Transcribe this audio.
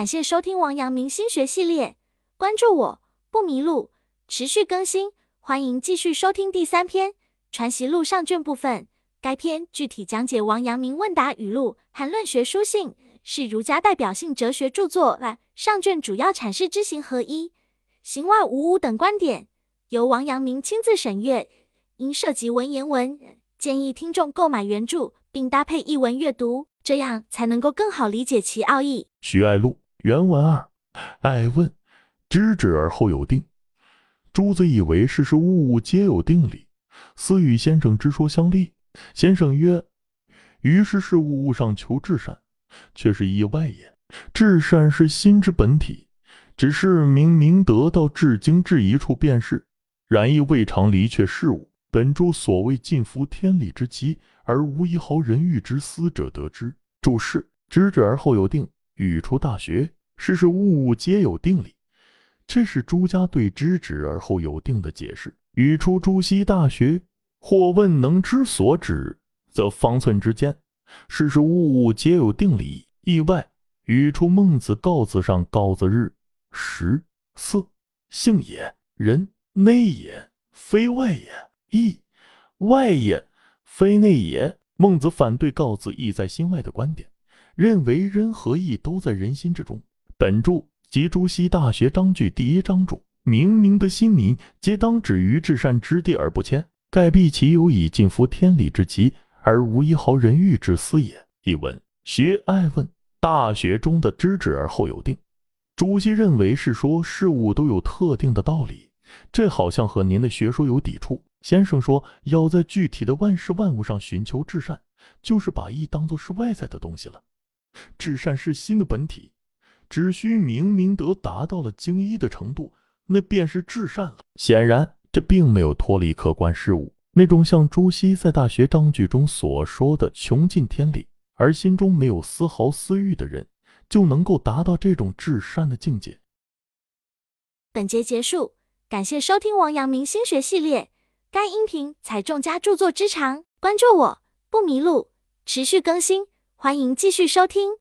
感谢收听王阳明心学系列，关注我不迷路，持续更新，欢迎继续收听第三篇《传习录》上卷部分。该篇具体讲解王阳明问答语录和论学书信，是儒家代表性哲学著作。上卷主要阐释知行合一、行外无物等观点，由王阳明亲自审阅，因涉及文言文，建议听众购买原著并搭配译文阅读，这样才能够更好理解其奥义。徐爱录原文二，爱问：知止而后有定。朱子以为事事物物皆有定理，思与先生之说相立。先生曰：“于是事物物上求至善，却是意外也。至善是心之本体，只是明明得到至精至一处便是，然亦未尝离却事物。本诸所谓尽服天理之极，而无一毫人欲之思者得之。注释：知止而后有定，语出《大学》，事事物物皆有定理。这是朱家对知止而后有定的解释。语出《朱熹大学》。或问能知所指，则方寸之间，事事物物皆有定理。意外语出孟子告子上，告子日食色性也，人内也，非外也；义外也，非内也。孟子反对告子意在心外的观点，认为人和义都在人心之中。本著即朱熹大学章句第一章注：明明的心民，皆当止于至善之地而不迁。盖必其有以尽服天理之极，而无一毫人欲之思也。译文：学爱问《大学》中的知止而后有定，朱熹认为是说事物都有特定的道理，这好像和您的学说有抵触。先生说要在具体的万事万物上寻求至善，就是把义当作是外在的东西了。至善是心的本体，只需明明德达到了精一的程度，那便是至善了。显然。这并没有脱离客观事物，那种像朱熹在《大学章句》中所说的穷尽天理，而心中没有丝毫私欲的人，就能够达到这种至善的境界。本节结束，感谢收听王阳明心学系列。该音频采众家著作之长，关注我不迷路，持续更新，欢迎继续收听。